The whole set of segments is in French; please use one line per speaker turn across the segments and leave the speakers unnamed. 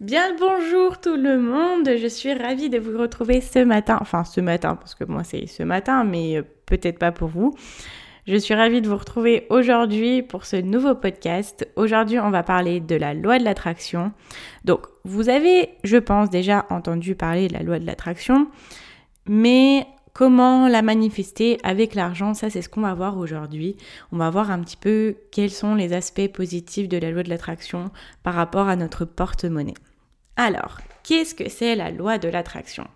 Bien le bonjour tout le monde, je suis ravie de vous retrouver ce matin, enfin ce matin parce que moi c'est ce matin mais euh, peut-être pas pour vous. Je suis ravie de vous retrouver aujourd'hui pour ce nouveau podcast. Aujourd'hui on va parler de la loi de l'attraction. Donc vous avez je pense déjà entendu parler de la loi de l'attraction mais Comment la manifester avec l'argent Ça, c'est ce qu'on va voir aujourd'hui. On va voir un petit peu quels sont les aspects positifs de la loi de l'attraction par rapport à notre porte-monnaie. Alors, qu'est-ce que c'est la loi de l'attraction?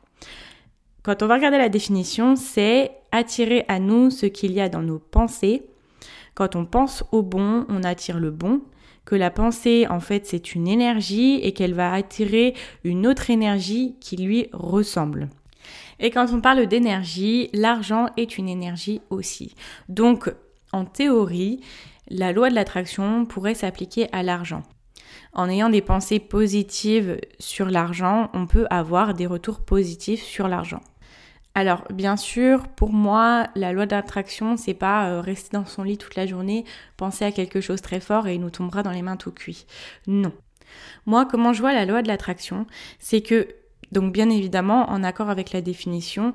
Quand on va regarder la définition, c'est attirer à nous ce qu'il y a dans nos pensées. Quand on pense au bon, on attire le bon que la pensée, en fait, c'est une énergie et qu'elle va attirer une autre énergie qui lui ressemble. Et quand on parle d'énergie, l'argent est une énergie aussi. Donc, en théorie, la loi de l'attraction pourrait s'appliquer à l'argent. En ayant des pensées positives sur l'argent, on peut avoir des retours positifs sur l'argent. Alors, bien sûr, pour moi, la loi d'attraction, c'est pas euh, rester dans son lit toute la journée, penser à quelque chose très fort et il nous tombera dans les mains tout cuit. Non. Moi, comment je vois la loi de l'attraction, c'est que donc bien évidemment, en accord avec la définition,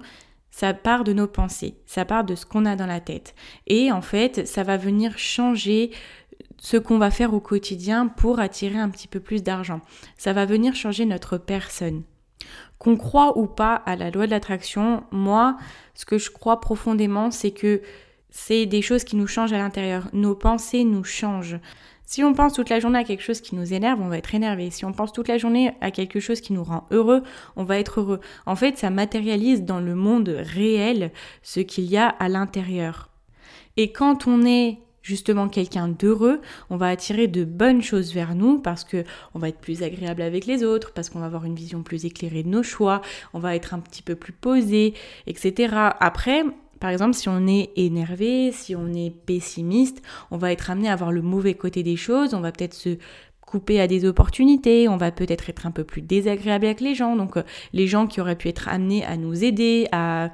ça part de nos pensées, ça part de ce qu'on a dans la tête. Et en fait, ça va venir changer ce qu'on va faire au quotidien pour attirer un petit peu plus d'argent. Ça va venir changer notre personne. Qu'on croit ou pas à la loi de l'attraction, moi, ce que je crois profondément, c'est que c'est des choses qui nous changent à l'intérieur. Nos pensées nous changent. Si on pense toute la journée à quelque chose qui nous énerve, on va être énervé. Si on pense toute la journée à quelque chose qui nous rend heureux, on va être heureux. En fait, ça matérialise dans le monde réel ce qu'il y a à l'intérieur. Et quand on est justement quelqu'un d'heureux, on va attirer de bonnes choses vers nous parce que on va être plus agréable avec les autres, parce qu'on va avoir une vision plus éclairée de nos choix, on va être un petit peu plus posé, etc. Après, par exemple, si on est énervé, si on est pessimiste, on va être amené à voir le mauvais côté des choses, on va peut-être se couper à des opportunités, on va peut-être être un peu plus désagréable avec les gens. Donc euh, les gens qui auraient pu être amenés à nous aider, à,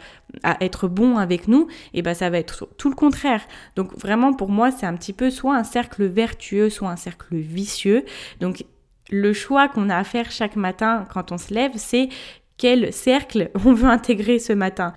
être bons avec nous, eh ben ça va être tout le contraire. Donc vraiment pour moi c'est un petit peu soit un cercle vertueux, soit un cercle vicieux. Donc le choix qu'on a à faire chaque matin quand on se lève, c'est quel cercle on veut intégrer ce matin.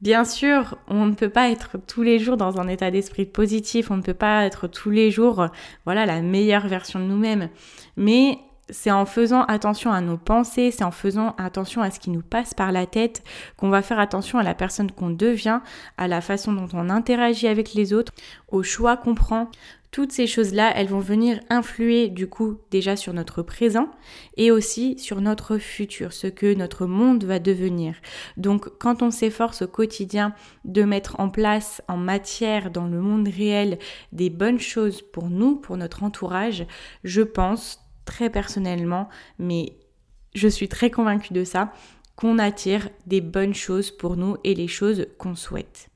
Bien sûr, on ne peut pas être tous les jours dans un état d'esprit positif, on ne peut pas être tous les jours, voilà, la meilleure version de nous-mêmes. Mais c'est en faisant attention à nos pensées, c'est en faisant attention à ce qui nous passe par la tête qu'on va faire attention à la personne qu'on devient, à la façon dont on interagit avec les autres, aux choix qu'on prend, toutes ces choses-là, elles vont venir influer du coup déjà sur notre présent et aussi sur notre futur, ce que notre monde va devenir. Donc quand on s'efforce au quotidien de mettre en place en matière dans le monde réel des bonnes choses pour nous, pour notre entourage, je pense personnellement, mais je suis très convaincue de ça, qu'on attire des bonnes choses pour nous et les choses qu'on souhaite.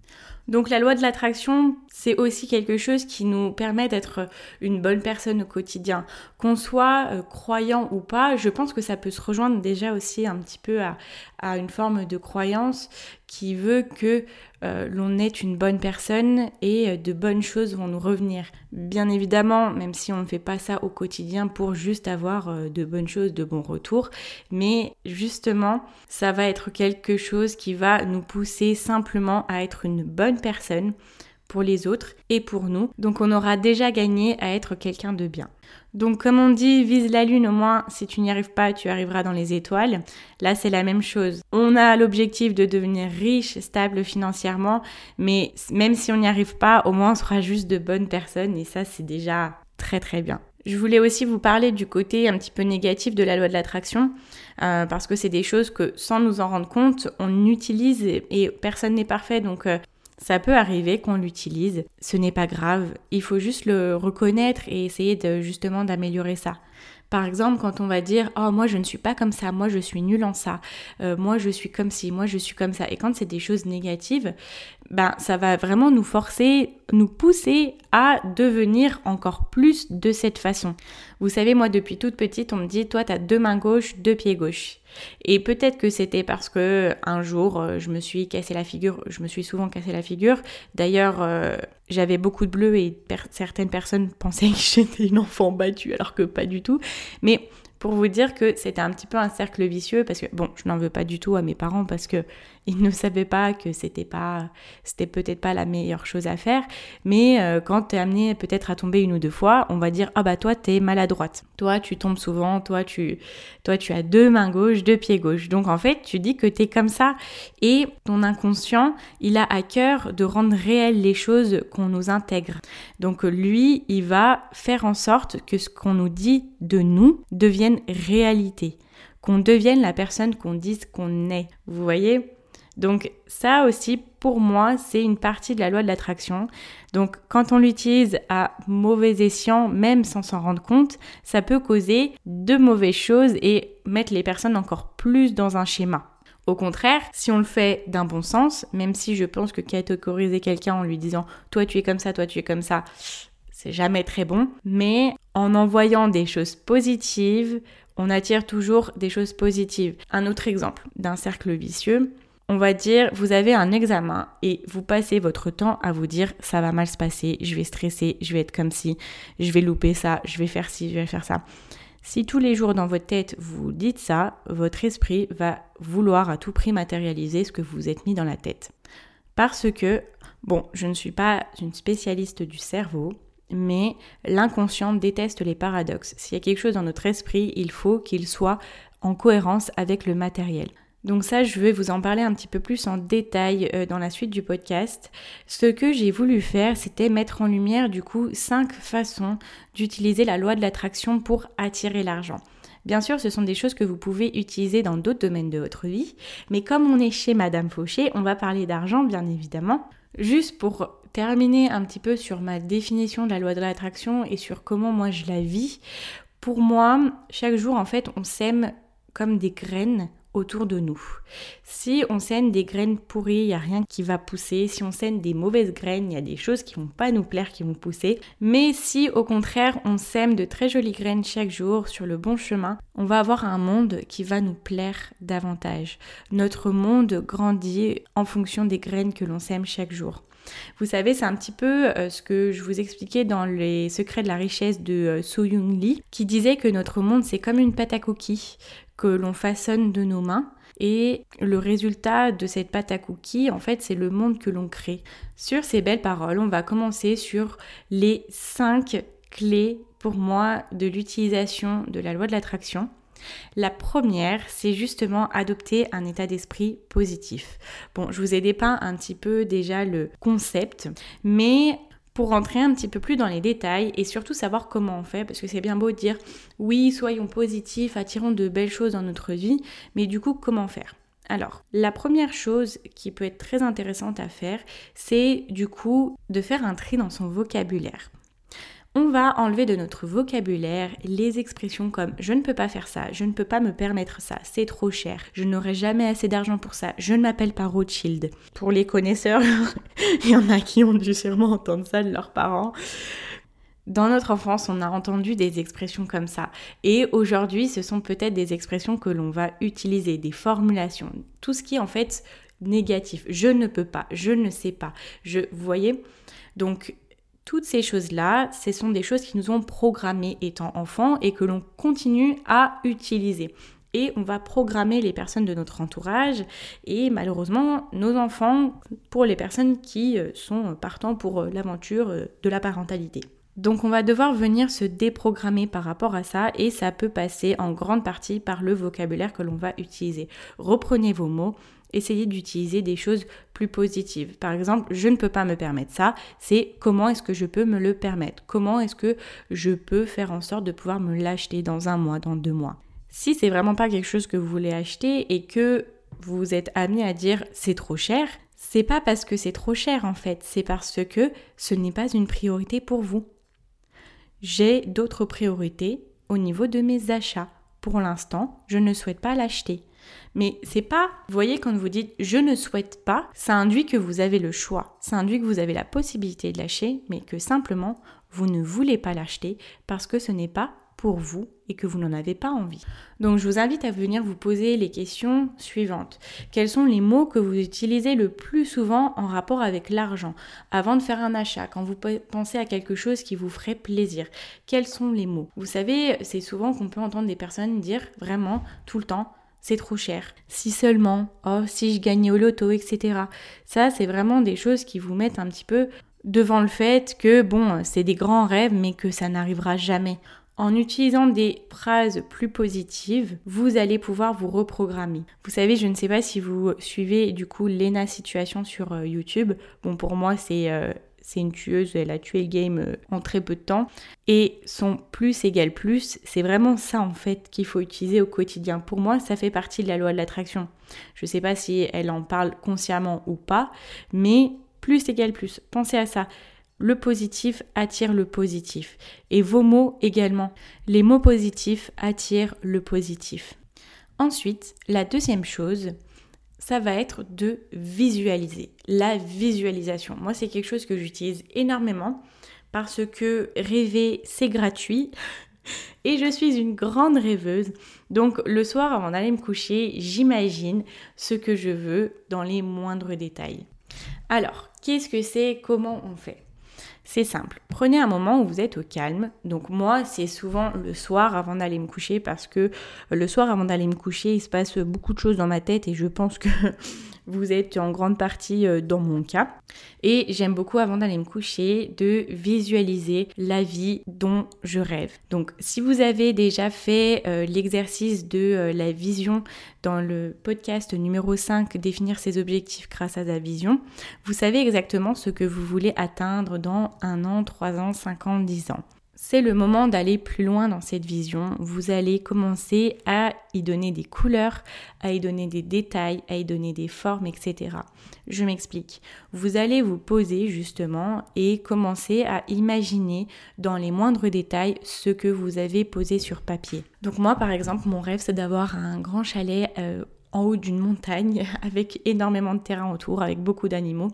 Donc la loi de l'attraction, c'est aussi quelque chose qui nous permet d'être une bonne personne au quotidien. Qu'on soit euh, croyant ou pas, je pense que ça peut se rejoindre déjà aussi un petit peu à, une forme de croyance qui veut que euh, l'on est une bonne personne et euh, de bonnes choses vont nous revenir. Bien évidemment, même si on ne fait pas ça au quotidien pour juste avoir euh, de bonnes choses, de bons retours, mais justement, ça va être quelque chose qui va nous pousser simplement à être une bonne personne les autres et pour nous. Donc on aura déjà gagné à être quelqu'un de bien. Donc comme on dit, vise la lune au moins, si tu n'y arrives pas, tu arriveras dans les étoiles. Là, c'est la même chose. On a l'objectif de devenir riche, stable financièrement, mais même si on n'y arrive pas, au moins on sera juste de bonnes personnes et ça, c'est déjà très très bien. Je voulais aussi vous parler du côté un petit peu négatif de la loi de l'attraction, euh, parce que c'est des choses que sans nous en rendre compte, on utilise et, personne n'est parfait, donc euh, ça peut arriver qu'on l'utilise, ce n'est pas grave, il faut juste le reconnaître et essayer justement d'améliorer ça. Par exemple, quand on va dire Oh, moi je ne suis pas comme ça, moi je suis nul en ça, euh, moi je suis comme ci, moi je suis comme ça. Et quand c'est des choses négatives, ben ça va vraiment nous forcer, nous pousser à devenir encore plus de cette façon. Vous savez, moi depuis toute petite, on me dit Toi, tu as deux mains gauches, deux pieds gauches. Et peut-être que c'était parce que un jour euh, je me suis cassé la figure, je me suis souvent cassé la figure. D'ailleurs, euh, j'avais beaucoup de bleu et certaines personnes pensaient que j'étais une enfant battue alors que pas du tout. Mais pour vous dire que c'était un petit peu un cercle vicieux parce que bon, je n'en veux pas du tout à mes parents parce que ils ne savaient pas que c'était pas c'était peut-être pas la meilleure chose à faire, mais euh, quand tu es amené peut-être à tomber une ou deux fois, on va dire ah bah toi tu es maladroite. Toi tu tombes souvent, toi tu toi tu as deux mains gauches, deux pieds gauches. Donc en fait, tu dis que tu es comme ça et ton inconscient, il a à cœur de rendre réelles les choses qu'on nous intègre. Donc lui, il va faire en sorte que ce qu'on nous dit de nous devienne réalité, qu'on devienne la personne qu'on dise qu'on est. Vous voyez? Donc ça aussi, pour moi, c'est une partie de la loi de l'attraction. Donc quand on l'utilise à mauvais escient, même sans s'en rendre compte, ça peut causer de mauvaises choses et mettre les personnes encore plus dans un schéma. Au contraire, si on le fait d'un bon sens, même si je pense que catégoriser quelqu'un en lui disant toi tu es comme ça, toi tu es comme ça, c'est jamais très bon, mais en envoyant des choses positives, on attire toujours des choses positives. Un autre exemple d'un cercle vicieux, on va dire, vous avez un examen et vous passez votre temps à vous dire ça va mal se passer, je vais stresser, je vais être comme si, je vais louper ça, je vais faire ci, je vais faire ça. Si tous les jours dans votre tête vous dites ça, votre esprit va vouloir à tout prix matérialiser ce que vous vous êtes mis dans la tête. Parce que, bon, je ne suis pas une spécialiste du cerveau, mais l'inconscient déteste les paradoxes. S'il y a quelque chose dans notre esprit, il faut qu'il soit en cohérence avec le matériel. Donc ça, je vais vous en parler un petit peu plus en détail euh, dans la suite du podcast. Ce que j'ai voulu faire, c'était mettre en lumière du coup cinq façons d'utiliser la loi de l'attraction pour attirer l'argent. Bien sûr, ce sont des choses que vous pouvez utiliser dans d'autres domaines de votre vie, mais comme on est chez Madame Fauché, on va parler d'argent bien évidemment. Juste pour terminer un petit peu sur ma définition de la loi de l'attraction et sur comment moi je la vis, pour moi, chaque jour en fait, on sème comme des graines autour de nous. Si on sème des graines pourries, il n'y a rien qui va pousser. Si on sème des mauvaises graines, il y a des choses qui vont pas nous plaire, qui vont pousser. Mais si au contraire on sème de très jolies graines chaque jour sur le bon chemin, on va avoir un monde qui va nous plaire davantage. Notre monde grandit en fonction des graines que l'on sème chaque jour. Vous savez, c'est un petit peu euh, ce que je vous expliquais dans les secrets de la richesse de euh, So Young Lee, qui disait que notre monde c'est comme une pâte à cookies que l'on façonne de nos mains. Et le résultat de cette pâte à cookies, en fait, c'est le monde que l'on crée. Sur ces belles paroles, on va commencer sur les 5 clés pour moi de l'utilisation de la loi de l'attraction. La première, c'est justement adopter un état d'esprit positif. Bon, je vous ai dépeint un petit peu déjà le concept, mais pour rentrer un petit peu plus dans les détails et surtout savoir comment on fait, parce que c'est bien beau de dire oui, soyons positifs, attirons de belles choses dans notre vie, mais du coup, comment faire? Alors, la première chose qui peut être très intéressante à faire, c'est du coup de faire un tri dans son vocabulaire on va enlever de notre vocabulaire les expressions comme je ne peux pas faire ça, je ne peux pas me permettre ça, c'est trop cher, je n'aurai jamais assez d'argent pour ça, je ne m'appelle pas Rothschild. Pour les connaisseurs, il y en a qui ont dû sûrement entendre ça de leurs parents. Dans notre enfance, on a entendu des expressions comme ça. Et aujourd'hui, ce sont peut-être des expressions que l'on va utiliser, des formulations. Tout ce qui est en fait négatif. Je ne peux pas, je ne sais pas. Je, vous voyez? Donc, toutes ces choses-là, ce sont des choses qui nous ont programmés étant enfants et que l'on continue à utiliser. Et on va programmer les personnes de notre entourage et malheureusement nos enfants pour les personnes qui euh, sont partants pour euh, l'aventure euh, de la parentalité. Donc on va devoir venir se déprogrammer par rapport à ça et ça peut passer en grande partie par le vocabulaire que l'on va utiliser. Reprenez vos mots, essayez d'utiliser des choses plus positives. Par exemple, je ne peux pas me permettre ça, c'est comment est-ce que je peux me le permettre? Comment est-ce que je peux faire en sorte de pouvoir me l'acheter dans un mois, dans deux mois? Si c'est vraiment pas quelque chose que vous voulez acheter et que vous êtes amené à dire c'est trop cher, c'est pas parce que c'est trop cher en fait, c'est parce que ce n'est pas une priorité pour vous. J'ai d'autres priorités au niveau de mes achats. Pour l'instant, je ne souhaite pas l'acheter. Mais c'est pas, vous voyez, quand vous dites je ne souhaite pas, ça induit que vous avez le choix, ça induit que vous avez la possibilité de lâcher, mais que simplement vous ne voulez pas l'acheter parce que ce n'est pas pour vous et que vous n'en avez pas envie. Donc je vous invite à venir vous poser les questions suivantes. Quels sont les mots que vous utilisez le plus souvent en rapport avec l'argent? Avant de faire un achat, quand vous pensez à quelque chose qui vous ferait plaisir Quels sont les mots? Vous savez, c'est souvent qu'on peut entendre des personnes dire vraiment tout le temps c'est trop cher. Si seulement, oh, si je gagnais au loto, etc. Ça, c'est vraiment des choses qui vous mettent un petit peu devant le fait que, bon, c'est des grands rêves, mais que ça n'arrivera jamais. En utilisant des phrases plus positives, vous allez pouvoir vous reprogrammer. Vous savez, je ne sais pas si vous suivez du coup Lena Situation sur euh, YouTube. Bon, pour moi, c'est euh, c'est une tueuse, elle a tué le game euh, en très peu de temps. Et son plus égale plus, c'est vraiment ça en fait qu'il faut utiliser au quotidien. Pour moi, ça fait partie de la loi de l'attraction. Je ne sais pas si elle en parle consciemment ou pas, mais plus égale plus. Pensez à ça. Le positif attire le positif. Et vos mots également. Les mots positifs attirent le positif. Ensuite, la deuxième chose, ça va être de visualiser. La visualisation. Moi, c'est quelque chose que j'utilise énormément parce que rêver, c'est gratuit. Et je suis une grande rêveuse. Donc le soir, avant d'aller me coucher, j'imagine ce que je veux dans les moindres détails. Alors, qu'est-ce que c'est? Comment on fait? C'est simple. Prenez un moment où vous êtes au calme. Donc moi, c'est souvent le soir avant d'aller me coucher parce que le soir avant d'aller me coucher, il se passe beaucoup de choses dans ma tête et je pense que vous êtes en grande partie euh, dans mon cas. Et j'aime beaucoup avant d'aller me coucher de visualiser la vie dont je rêve. Donc si vous avez déjà fait euh, l'exercice de euh, la vision dans le podcast numéro 5, définir ses objectifs grâce à sa vision, vous savez exactement ce que vous voulez atteindre dans un an, trois ans, cinq ans, dix ans c'est le moment d'aller plus loin dans cette vision. Vous allez commencer à y donner des couleurs, à y donner des détails, à y donner des formes, etc. Je m'explique. Vous allez vous poser justement et commencer à imaginer dans les moindres détails ce que vous avez posé sur papier. Donc moi par exemple, mon rêve c'est d'avoir un grand chalet euh, en haut d'une montagne avec énormément de terrain autour, avec beaucoup d'animaux.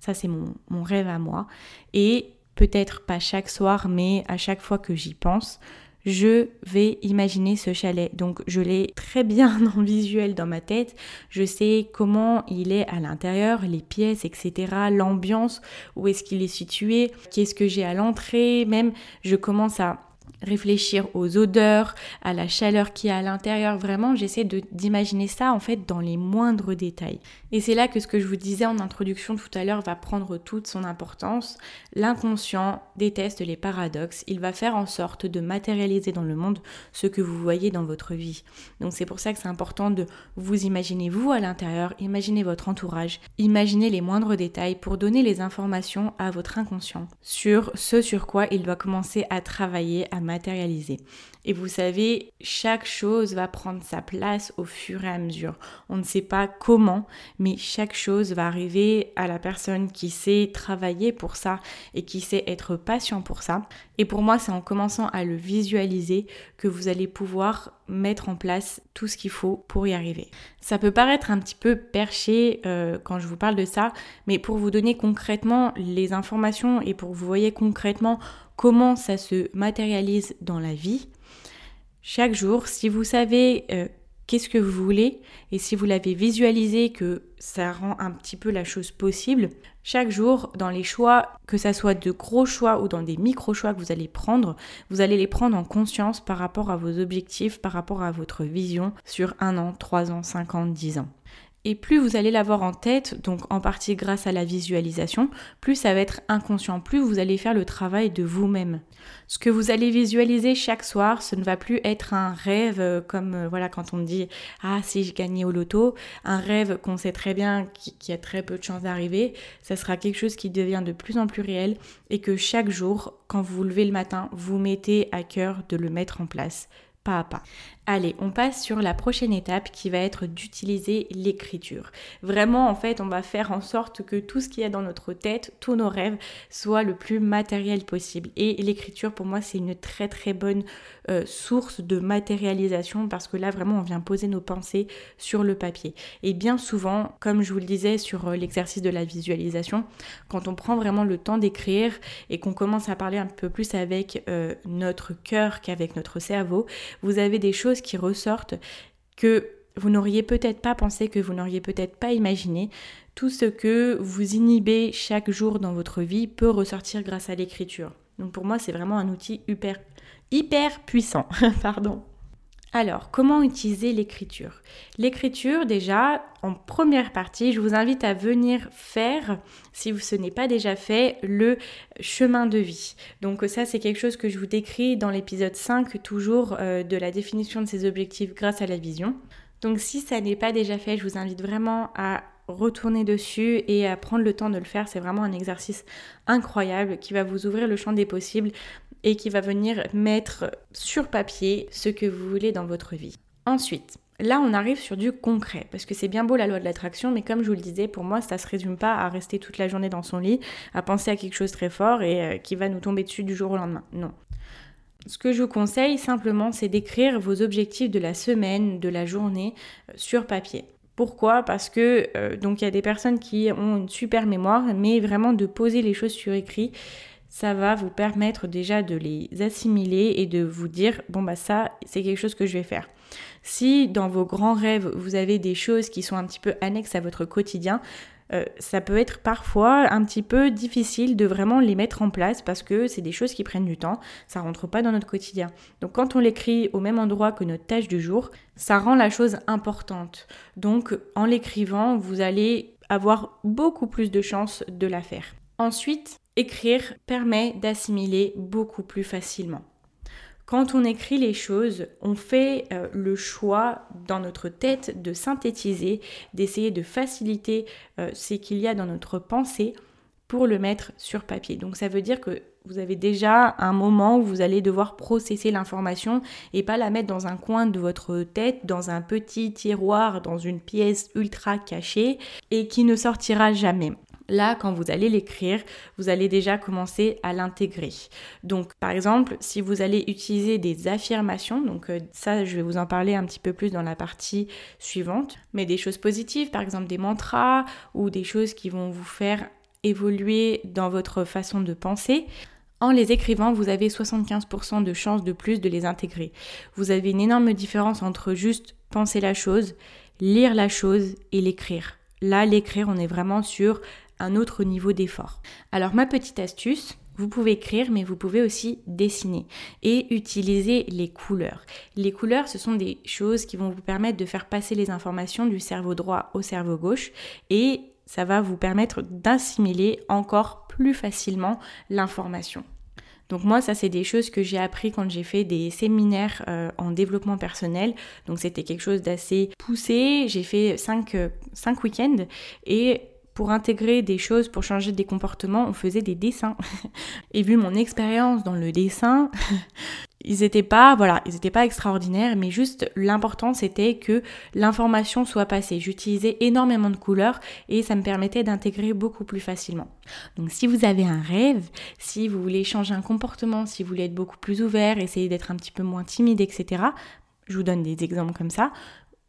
Ça c'est mon, mon rêve à moi. Et peut-être pas chaque soir, mais à chaque fois que j'y pense, je vais imaginer ce chalet. Donc je l'ai très bien en visuel dans ma tête. Je sais comment il est à l'intérieur, les pièces, etc. L'ambiance, où est-ce qu'il est situé, qu'est-ce que j'ai à l'entrée. Même je commence à réfléchir aux odeurs, à la chaleur qui est à l'intérieur. Vraiment, j'essaie d'imaginer ça en fait dans les moindres détails. Et c'est là que ce que je vous disais en introduction tout à l'heure va prendre toute son importance. L'inconscient déteste les paradoxes. Il va faire en sorte de matérialiser dans le monde ce que vous voyez dans votre vie. Donc c'est pour ça que c'est important de vous imaginer vous à l'intérieur, imaginer votre entourage, imaginer les moindres détails pour donner les informations à votre inconscient sur ce sur quoi il doit commencer à travailler, à matérialiser. Et vous savez, chaque chose va prendre sa place au fur et à mesure. On ne sait pas comment, mais chaque chose va arriver à la personne qui sait travailler pour ça et qui sait être patient pour ça. Et pour moi, c'est en commençant à le visualiser que vous allez pouvoir mettre en place tout ce qu'il faut pour y arriver. Ça peut paraître un petit peu perché euh, quand je vous parle de ça, mais pour vous donner concrètement les informations et pour vous voyez concrètement comment ça se matérialise dans la vie, chaque jour, si vous savez euh, qu'est-ce que vous voulez et si vous l'avez visualisé que ça rend un petit peu la chose possible, chaque jour dans les choix, que ça soit de gros choix ou dans des micro-choix que vous allez prendre, vous allez les prendre en conscience par rapport à vos objectifs, par rapport à votre vision sur un an, trois ans, cinq ans, dix ans. Et plus vous allez l'avoir en tête, donc en partie grâce à la visualisation, plus ça va être inconscient, plus vous allez faire le travail de vous-même. Ce que vous allez visualiser chaque soir, ce ne va plus être un rêve euh, comme euh, voilà quand on dit ah si je gagnais au loto, un rêve qu'on sait très bien qui, qui, a très peu de chances d'arriver, ça sera quelque chose qui devient de plus en plus réel et que chaque jour, quand vous vous levez le matin, vous mettez à cœur de le mettre en place pas à pas. Allez, on passe sur la prochaine étape qui va être d'utiliser l'écriture. Vraiment, en fait, on va faire en sorte que tout ce qu'il y a dans notre tête, tous nos rêves, soit le plus matériel possible. Et l'écriture, pour moi, c'est une très très bonne euh, source de matérialisation parce que là, vraiment, on vient poser nos pensées sur le papier. Et bien souvent, comme je vous le disais sur euh, l'exercice de la visualisation, quand on prend vraiment le temps d'écrire et qu'on commence à parler un peu plus avec euh, notre cœur qu'avec notre cerveau, vous avez des choses qui ressortent que vous n'auriez peut-être pas pensé, que vous n'auriez peut-être pas imaginé. Tout ce que vous inhibez chaque jour dans votre vie peut ressortir grâce à l'écriture. Donc pour moi, c'est vraiment un outil hyper, hyper puissant. Pardon. Alors, comment utiliser l'écriture? L'écriture, déjà, en première partie, je vous invite à venir faire, si ce n'est pas déjà fait, le chemin de vie. Donc ça, c'est quelque chose que je vous décris dans l'épisode 5, toujours euh, de la définition de ses objectifs grâce à la vision. Donc si ça n'est pas déjà fait, je vous invite vraiment à retourner dessus et à prendre le temps de le faire. C'est vraiment un exercice incroyable qui va vous ouvrir le champ des possibles et qui va venir mettre sur papier ce que vous voulez dans votre vie. Ensuite, là on arrive sur du concret, parce que c'est bien beau la loi de l'attraction, mais comme je vous le disais, pour moi ça se résume pas à rester toute la journée dans son lit, à penser à quelque chose très fort et euh, qui va nous tomber dessus du jour au lendemain. Non. Ce que je vous conseille simplement, c'est d'écrire vos objectifs de la semaine, de la journée euh, sur papier. Pourquoi? Parce que euh, donc il y a des personnes qui ont une super mémoire, mais vraiment de poser les choses sur écrit, ça va vous permettre déjà de les assimiler et de vous dire bon bah ça c'est quelque chose que je vais faire. Si dans vos grands rêves vous avez des choses qui sont un petit peu annexes à votre quotidien, euh, ça peut être parfois un petit peu difficile de vraiment les mettre en place parce que c'est des choses qui prennent du temps, ça rentre pas dans notre quotidien. Donc quand on l'écrit au même endroit que notre tâche du jour, ça rend la chose importante. Donc en l'écrivant, vous allez avoir beaucoup plus de chances de la faire. Ensuite, écrire permet d'assimiler beaucoup plus facilement. Quand on écrit les choses, on fait euh, le choix dans notre tête de synthétiser, d'essayer de faciliter euh, ce qu'il y a dans notre pensée pour le mettre sur papier. Donc ça veut dire que vous avez déjà un moment où vous allez devoir processer l'information et pas la mettre dans un coin de votre tête, dans un petit tiroir, dans une pièce ultra cachée et qui ne sortira jamais. Là, quand vous allez l'écrire, vous allez déjà commencer à l'intégrer. Donc, par exemple, si vous allez utiliser des affirmations, donc euh, ça, je vais vous en parler un petit peu plus dans la partie suivante, mais des choses positives, par exemple des mantras ou des choses qui vont vous faire évoluer dans votre façon de penser. En les écrivant, vous avez 75% de chances de plus de les intégrer. Vous avez une énorme différence entre juste penser la chose, lire la chose et l'écrire. Là, l'écrire, on est vraiment sur un autre niveau d'effort. Alors ma petite astuce, vous pouvez écrire, mais vous pouvez aussi dessiner et utiliser les couleurs. Les couleurs, ce sont des choses qui vont vous permettre de faire passer les informations du cerveau droit au cerveau gauche et ça va vous permettre d'assimiler encore plus facilement l'information. Donc moi, ça c'est des choses que j'ai appris quand j'ai fait des séminaires euh, en développement personnel. Donc c'était quelque chose d'assez poussé. J'ai fait 5 cinq week-ends et pour intégrer des choses, pour changer des comportements, on faisait des dessins. Et vu mon expérience dans le dessin, ils n'étaient pas, extraordinaires, mais juste l'important c'était que l'information soit passée. J'utilisais énormément de couleurs et ça me permettait d'intégrer beaucoup plus facilement. Donc si vous avez un rêve, si vous voulez changer un comportement, si vous voulez être beaucoup plus ouvert, essayer d'être un petit peu moins timide, etc. Je vous donne des exemples comme ça.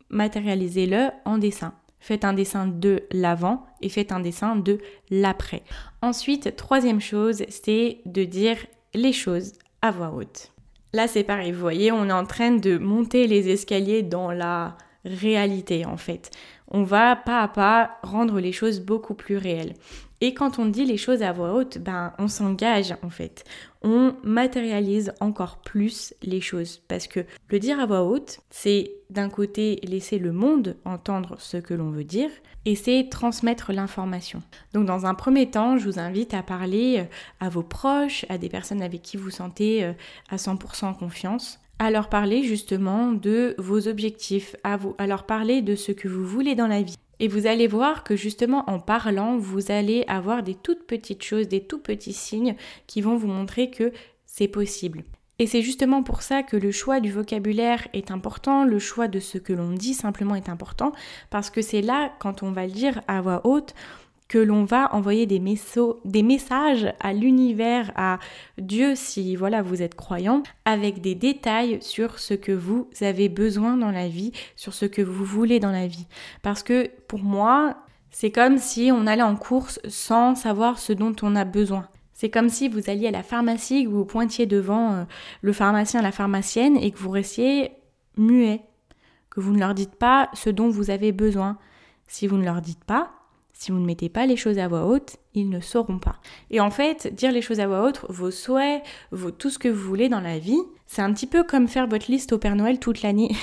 Matérialisez-le en dessin faites un dessin de l'avant et faites un dessin de l'après. Ensuite, troisième chose, c'est de dire les choses à voix haute. Là, c'est pareil, vous voyez, on est en train de monter les escaliers dans la réalité en fait. On va pas à pas rendre les choses beaucoup plus réelles. Et quand on dit les choses à voix haute, ben on s'engage en fait. On matérialise encore plus les choses parce que le dire à voix haute, c'est d'un côté laisser le monde entendre ce que l'on veut dire et c'est transmettre l'information. Donc dans un premier temps, je vous invite à parler euh, à vos proches, à des personnes avec qui vous sentez euh, à 100% confiance à leur parler justement de vos objectifs, à, vous, à leur parler de ce que vous voulez dans la vie. Et vous allez voir que justement en parlant, vous allez avoir des toutes petites choses, des tout petits signes qui vont vous montrer que c'est possible. Et c'est justement pour ça que le choix du vocabulaire est important, le choix de ce que l'on dit simplement est important, parce que c'est là, quand on va le dire à voix haute, que l'on va envoyer des, des messages à l'univers, à Dieu si voilà vous êtes croyant, avec des détails sur ce que vous avez besoin dans la vie, sur ce que vous voulez dans la vie. Parce que pour moi, c'est comme si on allait en course sans savoir ce dont on a besoin. C'est comme si vous alliez à la pharmacie, que vous pointiez devant euh, le pharmacien, la pharmacienne et que vous restiez muet, que vous ne leur dites pas ce dont vous avez besoin. Si vous ne leur dites pas, si vous ne mettez pas les choses à voix haute, ils ne sauront pas. Et en fait, dire les choses à voix haute, vos souhaits, tout ce que vous voulez dans la vie, c'est un petit peu comme faire votre liste au Père Noël toute l'année.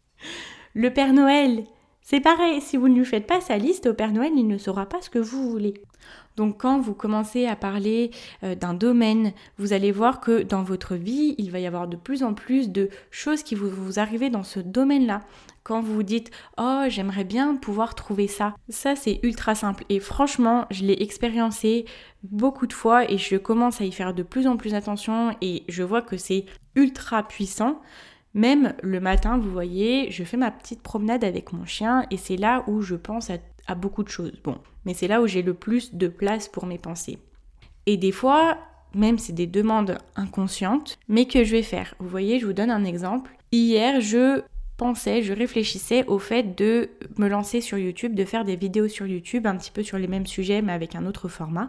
le Père Noël, c'est pareil, si vous ne lui faites pas sa liste au Père Noël, il ne saura pas ce que vous voulez. Donc quand vous commencez à parler euh, d'un domaine, vous allez voir que dans votre vie, il va y avoir de plus en plus de choses qui vont vous arriver dans ce domaine-là. Quand vous vous dites "Oh, j'aimerais bien pouvoir trouver ça." Ça c'est ultra simple et franchement, je l'ai expériencé beaucoup de fois et je commence à y faire de plus en plus attention et je vois que c'est ultra puissant. Même le matin, vous voyez, je fais ma petite promenade avec mon chien et c'est là où je pense à beaucoup de choses. Bon, mais c'est là où j'ai le plus de place pour mes pensées. Et des fois, même c'est des demandes inconscientes, mais que je vais faire. Vous voyez, je vous donne un exemple. Hier, je pensais, je réfléchissais au fait de me lancer sur YouTube, de faire des vidéos sur YouTube, un petit peu sur les mêmes sujets, mais avec un autre format.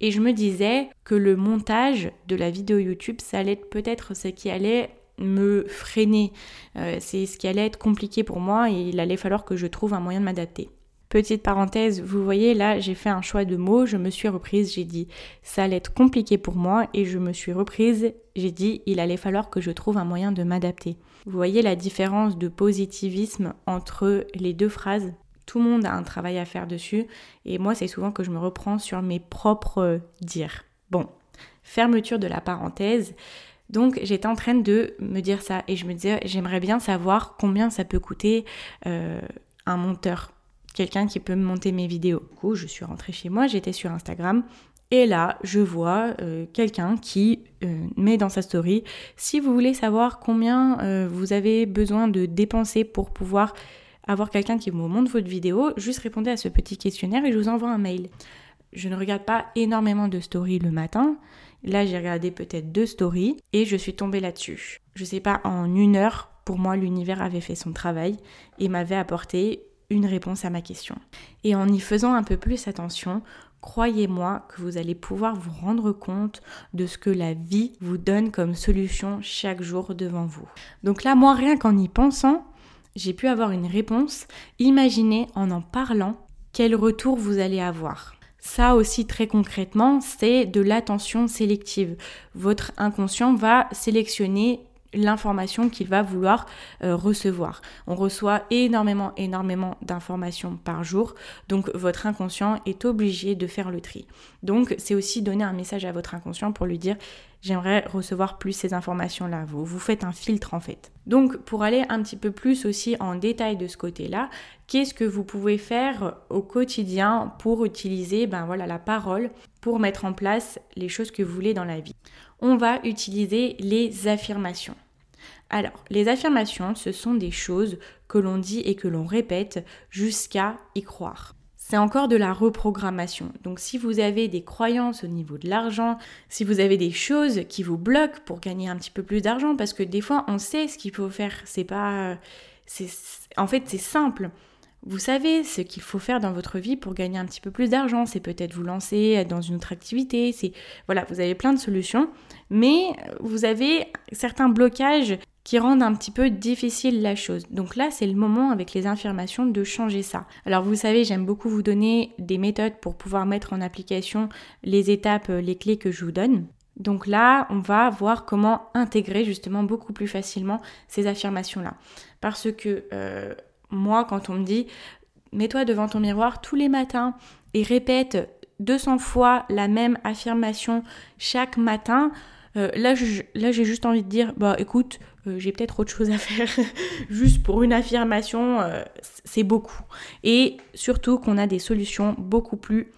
Et je me disais que le montage de la vidéo YouTube, ça allait être peut-être ce qui allait me freiner. Euh, c'est ce qui allait être compliqué pour moi et il allait falloir que je trouve un moyen de m'adapter. Petite parenthèse, vous voyez là, j'ai fait un choix de mots, je me suis reprise, j'ai dit ça allait être compliqué pour moi et je me suis reprise, j'ai dit il allait falloir que je trouve un moyen de m'adapter. Vous voyez la différence de positivisme entre les deux phrases? Tout le monde a un travail à faire dessus et moi c'est souvent que je me reprends sur mes propres dires. Bon, fermeture de la parenthèse. Donc j'étais en train de me dire ça et je me disais j'aimerais bien savoir combien ça peut coûter euh, un monteur quelqu'un qui peut me monter mes vidéos. Du coup, je suis rentrée chez moi, j'étais sur Instagram. Et là, je vois euh, quelqu'un qui euh, met dans sa story, si vous voulez savoir combien euh, vous avez besoin de dépenser pour pouvoir avoir quelqu'un qui vous monte votre vidéo, juste répondez à ce petit questionnaire et je vous envoie un mail. Je ne regarde pas énormément de stories le matin. Là, j'ai regardé peut-être deux stories et je suis tombée là-dessus. Je sais pas, en une heure, pour moi, l'univers avait fait son travail et m'avait apporté une réponse à ma question. Et en y faisant un peu plus attention, croyez-moi que vous allez pouvoir vous rendre compte de ce que la vie vous donne comme solution chaque jour devant vous. Donc là, moi, rien qu'en y pensant, j'ai pu avoir une réponse. Imaginez en en parlant quel retour vous allez avoir. Ça aussi très concrètement, c'est de l'attention sélective. Votre inconscient va sélectionner l'information qu'il va vouloir euh, recevoir. On reçoit énormément, énormément d'informations par jour, donc votre inconscient est obligé de faire le tri. Donc c'est aussi donner un message à votre inconscient pour lui dire j'aimerais recevoir plus ces informations-là. Vous, vous faites un filtre en fait. Donc pour aller un petit peu plus aussi en détail de ce côté-là, qu'est-ce que vous pouvez faire au quotidien pour utiliser ben voilà, la parole pour mettre en place les choses que vous voulez dans la vie? On va utiliser les affirmations. Alors, les affirmations, ce sont des choses que l'on dit et que l'on répète jusqu'à y croire. C'est encore de la reprogrammation. Donc si vous avez des croyances au niveau de l'argent, si vous avez des choses qui vous bloquent pour gagner un petit peu plus d'argent, parce que des fois on sait ce qu'il faut faire, c'est pas... En fait c'est simple. Vous savez ce qu'il faut faire dans votre vie pour gagner un petit peu plus d'argent. C'est peut-être vous lancer dans une autre activité. C'est voilà, vous avez plein de solutions, mais vous avez certains blocages qui rendent un petit peu difficile la chose. Donc là, c'est le moment avec les affirmations de changer ça. Alors vous savez, j'aime beaucoup vous donner des méthodes pour pouvoir mettre en application les étapes, euh, les clés que je vous donne. Donc là, on va voir comment intégrer justement beaucoup plus facilement ces affirmations-là. Parce que euh, moi, quand on me dit, mets-toi devant ton miroir tous les matins et répète 200 fois la même affirmation chaque matin, euh, là, j'ai juste envie de dire, bah écoute, euh, j'ai peut-être autre chose à faire. juste pour une affirmation, euh, c'est beaucoup. Et surtout qu'on a des solutions beaucoup plus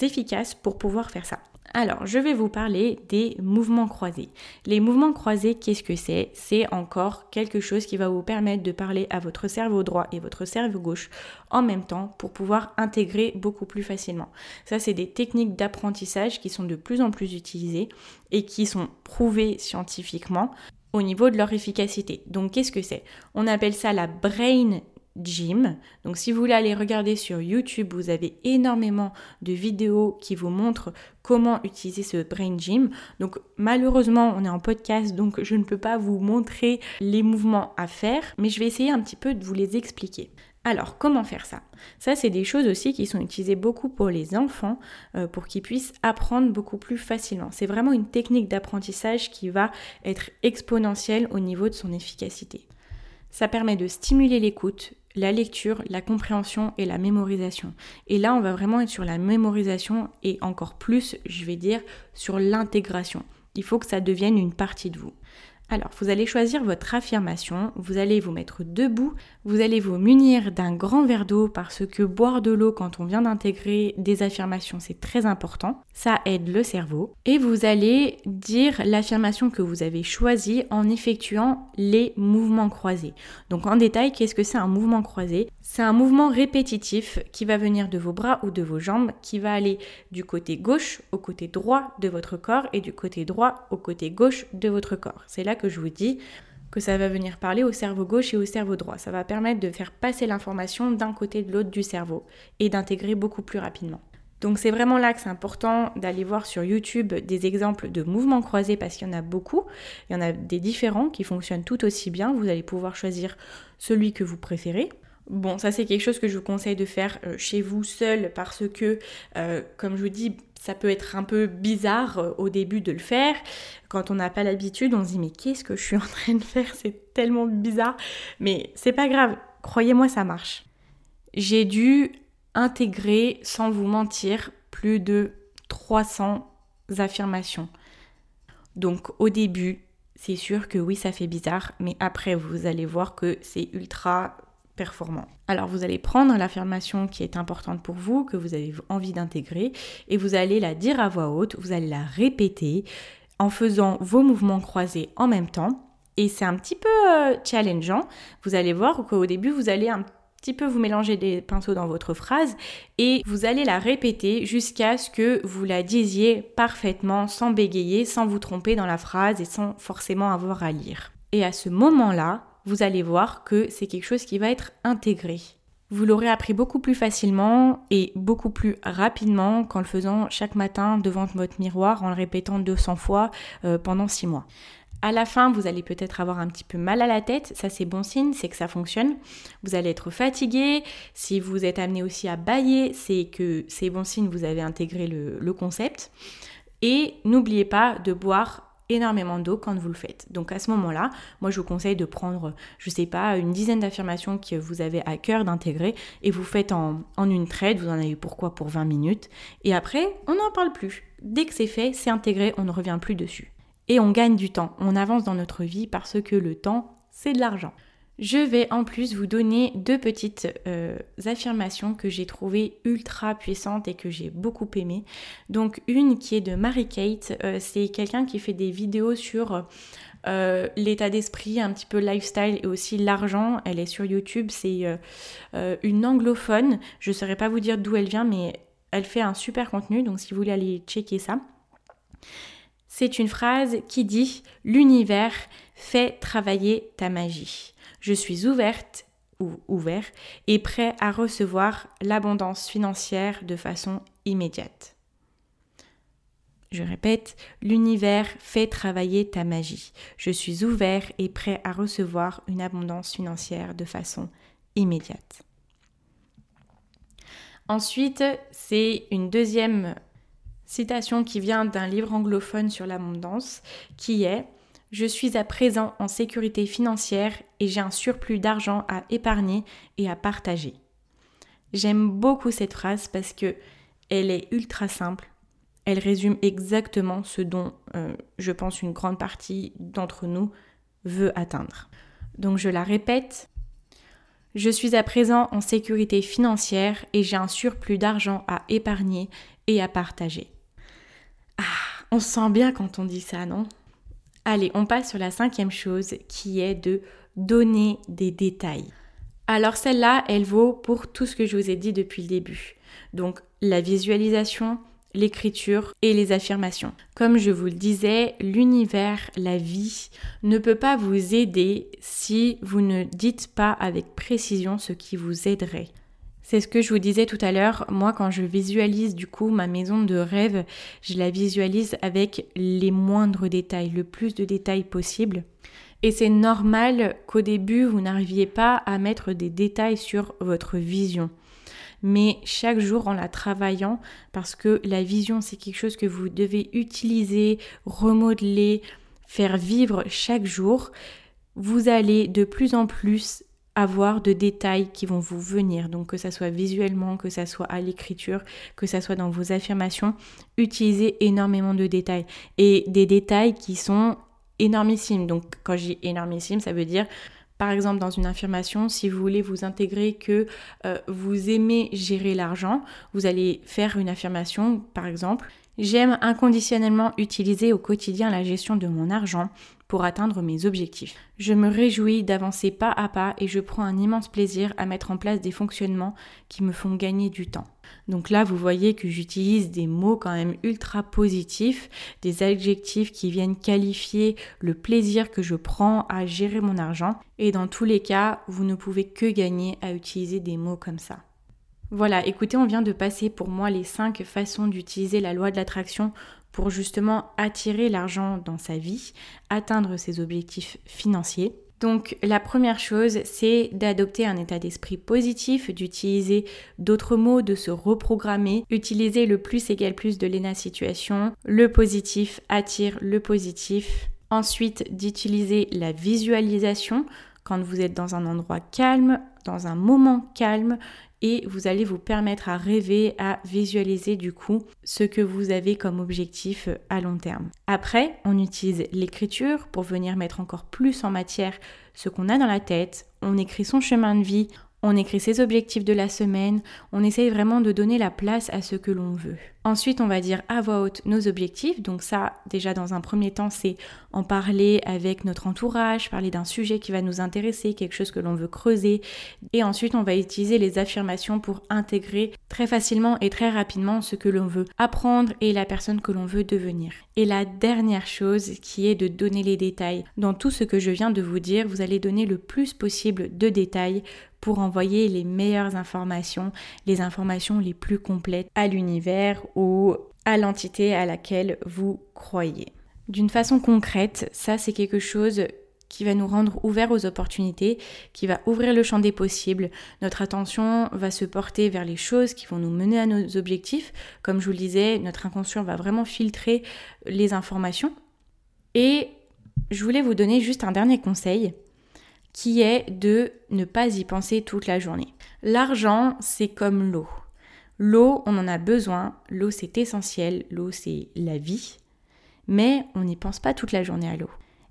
efficaces pour pouvoir faire ça. Alors, je vais vous parler des mouvements croisés. Les mouvements croisés, qu'est-ce que c'est? C'est encore quelque chose qui va vous permettre de parler à votre cerveau droit et votre cerveau gauche en même temps pour pouvoir intégrer beaucoup plus facilement. Ça, c'est des techniques d'apprentissage qui sont de plus en plus utilisées et qui sont prouvées scientifiquement au niveau de leur efficacité. Donc qu'est-ce que c'est? On appelle ça la brain gym. Donc si vous voulez aller regarder sur YouTube, vous avez énormément de vidéos qui vous montrent comment utiliser ce brain gym. Donc malheureusement, on est en podcast, donc je ne peux pas vous montrer les mouvements à faire, mais je vais essayer un petit peu de vous les expliquer. Alors, comment faire ça? Ça, c'est des choses aussi qui sont utilisées beaucoup pour les enfants, euh, pour qu'ils puissent apprendre beaucoup plus facilement. C'est vraiment une technique d'apprentissage qui va être exponentielle au niveau de son efficacité. Ça permet de stimuler l'écoute, la lecture, la compréhension et la mémorisation. Et là, on va vraiment être sur la mémorisation et encore plus, je vais dire, sur l'intégration. Il faut que ça devienne une partie de vous. Alors, vous allez choisir votre affirmation, vous allez vous mettre debout, vous allez vous munir d'un grand verre d'eau parce que boire de l'eau quand on vient d'intégrer des affirmations, c'est très important. Ça aide le cerveau. Et vous allez dire l'affirmation que vous avez choisie en effectuant les mouvements croisés. Donc en détail, qu'est-ce que c'est un mouvement croisé? C'est un mouvement répétitif qui va venir de vos bras ou de vos jambes, qui va aller du côté gauche au côté droit de votre corps et du côté droit au côté gauche de votre corps. C'est là que je vous dis que ça va venir parler au cerveau gauche et au cerveau droit. Ça va permettre de faire passer l'information d'un côté de l'autre du cerveau et d'intégrer beaucoup plus rapidement. Donc c'est vraiment là que c'est important d'aller voir sur YouTube des exemples de mouvements croisés parce qu'il y en a beaucoup. Il y en a des différents qui fonctionnent tout aussi bien. Vous allez pouvoir choisir celui que vous préférez. Bon, ça c'est quelque chose que je vous conseille de faire euh, chez vous seul parce que, euh, comme je vous dis, ça peut être un peu bizarre euh, au début de le faire. Quand on n'a pas l'habitude, on se dit mais qu'est-ce que je suis en train de faire? C'est tellement bizarre. Mais c'est pas grave, croyez-moi, ça marche. J'ai dû intégrer, sans vous mentir, plus de 300 affirmations. Donc au début, c'est sûr que oui, ça fait bizarre, mais après, vous allez voir que c'est ultra Alors vous allez prendre l'affirmation qui est importante pour vous, que vous avez envie d'intégrer, et vous allez la dire à voix haute, vous allez la répéter en faisant vos mouvements croisés en même temps. Et c'est un petit peu euh, challengeant. Vous allez voir qu'au début, vous allez un petit peu vous mélanger des pinceaux dans votre phrase et vous allez la répéter jusqu'à ce que vous la disiez parfaitement, sans bégayer, sans vous tromper dans la phrase et sans forcément avoir à lire. Et à ce moment-là, vous allez voir que c'est quelque chose qui va être intégré. Vous l'aurez appris beaucoup plus facilement et beaucoup plus rapidement qu'en le faisant chaque matin devant votre miroir en le répétant 200 fois euh, pendant 6 mois. À la fin, vous allez peut-être avoir un petit peu mal à la tête, ça c'est bon signe, c'est que ça fonctionne. Vous allez être fatigué, si vous êtes amené aussi à bailler, c'est que c'est bon signe, vous avez intégré le, le concept. Et n'oubliez pas de boire énormément d'eau quand vous le faites. Donc à ce moment-là, moi je vous conseille de prendre, je sais pas, une dizaine d'affirmations que vous avez à cœur d'intégrer et vous faites en, en une traite, vous en avez pourquoi pour 20 minutes. Et après, on n'en parle plus. Dès que c'est fait, c'est intégré, on ne revient plus dessus. Et on gagne du temps, on avance dans notre vie parce que le temps, c'est de l'argent. Je vais en plus vous donner deux petites euh, affirmations que j'ai trouvées ultra puissantes et que j'ai beaucoup aimées. Donc une qui est de Mary Kate, euh, c'est quelqu'un qui fait des vidéos sur euh, l'état d'esprit, un petit peu lifestyle et aussi l'argent. Elle est sur YouTube, c'est une anglophone. Je ne saurais pas vous dire d'où elle vient, mais elle fait un super contenu, donc si vous voulez aller checker ça. C'est une phrase qui dit L'univers fait travailler ta magie. Je suis ouverte ou ouvert et prêt à recevoir l'abondance financière de façon immédiate. Je répète, l'univers fait travailler ta magie. Je suis ouvert et prêt à recevoir une abondance financière de façon immédiate. Ensuite, c'est une deuxième citation qui vient d'un livre anglophone sur l'abondance qui est je suis à présent en sécurité financière et j'ai un surplus d'argent à épargner et à partager. J'aime beaucoup cette phrase parce que elle est ultra simple. Elle résume exactement ce dont euh, je pense une grande partie d'entre nous veut atteindre. Donc je la répète. Je suis à présent en sécurité financière et j'ai un surplus d'argent à épargner et à partager. Ah, On se sent bien quand on dit ça, non? Allez, on passe sur la cinquième chose qui est de donner des détails. Alors celle-là, elle vaut pour tout ce que je vous ai dit depuis le début. Donc la visualisation, l'écriture et les affirmations. Comme je vous le disais, l'univers, la vie ne peut pas vous aider si vous ne dites pas avec précision ce qui vous aiderait. C'est ce que je vous disais tout à l'heure, moi quand je visualise du coup ma maison de rêve, je la visualise avec les moindres détails, le plus de détails possible. Et c'est normal qu'au début, vous n'arriviez pas à mettre des détails sur votre vision mais chaque jour en la travaillant, parce que la vision, c'est quelque chose que vous devez utiliser, remodeler, faire vivre chaque jour, vous allez de plus en plus avoir de détails qui vont vous venir. Donc que ça soit visuellement, que ça soit à l'écriture, que ça soit dans vos affirmations, utilisez énormément de détails. Et des détails qui sont énormissimes. Donc quand je dis énormissime, ça veut dire par exemple, dans une affirmation, si vous voulez vous intégrer que euh, vous aimez gérer l'argent, vous allez faire une affirmation, par exemple, J'aime inconditionnellement utiliser au quotidien la gestion de mon argent pour atteindre mes objectifs. Je me réjouis d'avancer pas à pas et je prends un immense plaisir à mettre en place des fonctionnements qui me font gagner du temps. Donc là, vous voyez que j'utilise des mots quand même ultra positifs, des adjectifs qui viennent qualifier le plaisir que je prends à gérer mon argent. Et dans tous les cas, vous ne pouvez que gagner à utiliser des mots comme ça. Voilà, écoutez, on vient de passer pour moi les cinq façons d'utiliser la loi de l'attraction pour justement attirer l'argent dans sa vie, atteindre ses objectifs financiers. Donc la première chose, c'est d'adopter un état d'esprit positif, d'utiliser d'autres mots, de se reprogrammer, utiliser le plus égal plus de l'ENA situation, le positif attire le positif. Ensuite, d'utiliser la visualisation quand vous êtes dans un endroit calme, dans un moment calme, et vous allez vous permettre à rêver, à visualiser du coup ce que vous avez comme objectif à long terme. Après, on utilise l'écriture pour venir mettre encore plus en matière ce qu'on a dans la tête. On écrit son chemin de vie, on écrit ses objectifs de la semaine, on essaye vraiment de donner la place à ce que l'on veut. Ensuite, on va dire à voix haute nos objectifs. Donc ça, déjà dans un premier temps, c'est en parler avec notre entourage, parler d'un sujet qui va nous intéresser, quelque chose que l'on veut creuser. Et ensuite, on va utiliser les affirmations pour intégrer très facilement et très rapidement ce que l'on veut apprendre et la personne que l'on veut devenir. Et la dernière chose qui est de donner les détails. Dans tout ce que je viens de vous dire, vous allez donner le plus possible de détails pour envoyer les meilleures informations, les informations les plus complètes à l'univers ou à l'entité à laquelle vous croyez. D'une façon concrète, ça c'est quelque chose qui va nous rendre ouverts aux opportunités, qui va ouvrir le champ des possibles. Notre attention va se porter vers les choses qui vont nous mener à nos objectifs. Comme je vous le disais, notre inconscient va vraiment filtrer les informations. Et je voulais vous donner juste un dernier conseil qui est de ne pas y penser toute la journée. L'argent, c'est comme l'eau. L'eau, on en a besoin, l'eau c'est essentiel, l'eau c'est la vie, mais on n'y pense pas toute la journée à l'eau.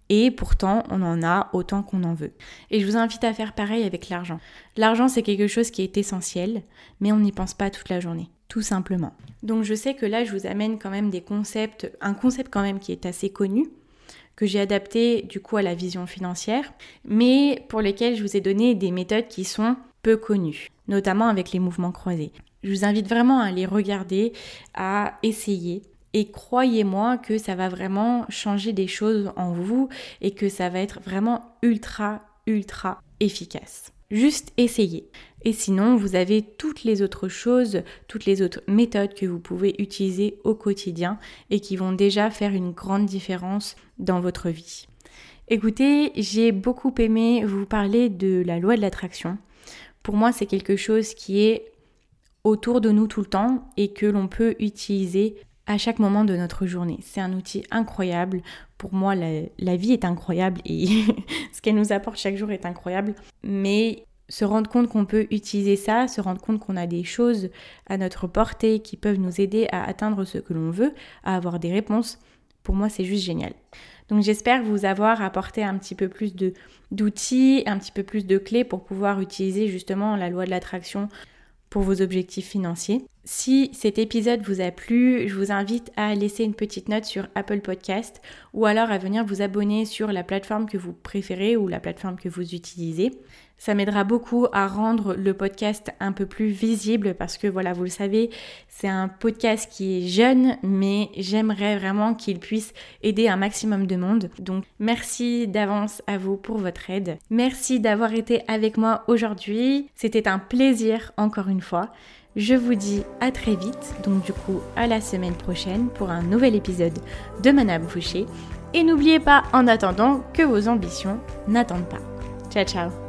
Et pourtant, on en a autant qu'on en veut. Et je vous invite à faire pareil avec l'argent. L'argent, c'est quelque chose qui est essentiel, mais on n'y pense pas toute la journée, tout simplement. Donc je sais que là, je vous amène quand même des concepts, un concept quand même qui est assez connu, que j'ai adapté du coup à la vision financière, mais pour lesquels je vous ai donné des méthodes qui sont peu connues, notamment avec les mouvements croisés. Je vous invite vraiment à les regarder, à essayer. Et croyez-moi que ça va vraiment changer des choses en vous et que ça va être vraiment ultra, ultra efficace. Juste essayez. Et sinon, vous avez toutes les autres choses, toutes les autres méthodes que vous pouvez utiliser au quotidien et qui vont déjà faire une grande différence dans votre vie. Écoutez, j'ai beaucoup aimé vous parler de la loi de l'attraction. Pour moi, c'est quelque chose qui est autour de nous tout le temps et que l'on peut utiliser à chaque moment de notre journée. C'est un outil incroyable. Pour moi, la, vie est incroyable et ce qu'elle nous apporte chaque jour est incroyable. Mais se rendre compte qu'on peut utiliser ça, se rendre compte qu'on a des choses à notre portée qui peuvent nous aider à atteindre ce que l'on veut, à avoir des réponses, pour moi c'est juste génial. Donc j'espère vous avoir apporté un petit peu plus d'outils, un petit peu plus de clés pour pouvoir utiliser justement la loi de l'attraction vos objectifs financiers. Si cet épisode vous a plu, je vous invite à laisser une petite note sur Apple Podcast ou alors à venir vous abonner sur la plateforme que vous préférez ou la plateforme que vous utilisez. Ça m'aidera beaucoup à rendre le podcast un peu plus visible parce que voilà, vous le savez, c'est un podcast qui est jeune, mais j'aimerais vraiment qu'il puisse aider un maximum de monde. Donc merci d'avance à vous pour votre aide. Merci d'avoir été avec moi aujourd'hui. C'était un plaisir encore une fois. Je vous dis à très vite, donc du coup à la semaine prochaine pour un nouvel épisode de Madame Fouché. Et n'oubliez pas en attendant que vos ambitions n'attendent pas. Ciao ciao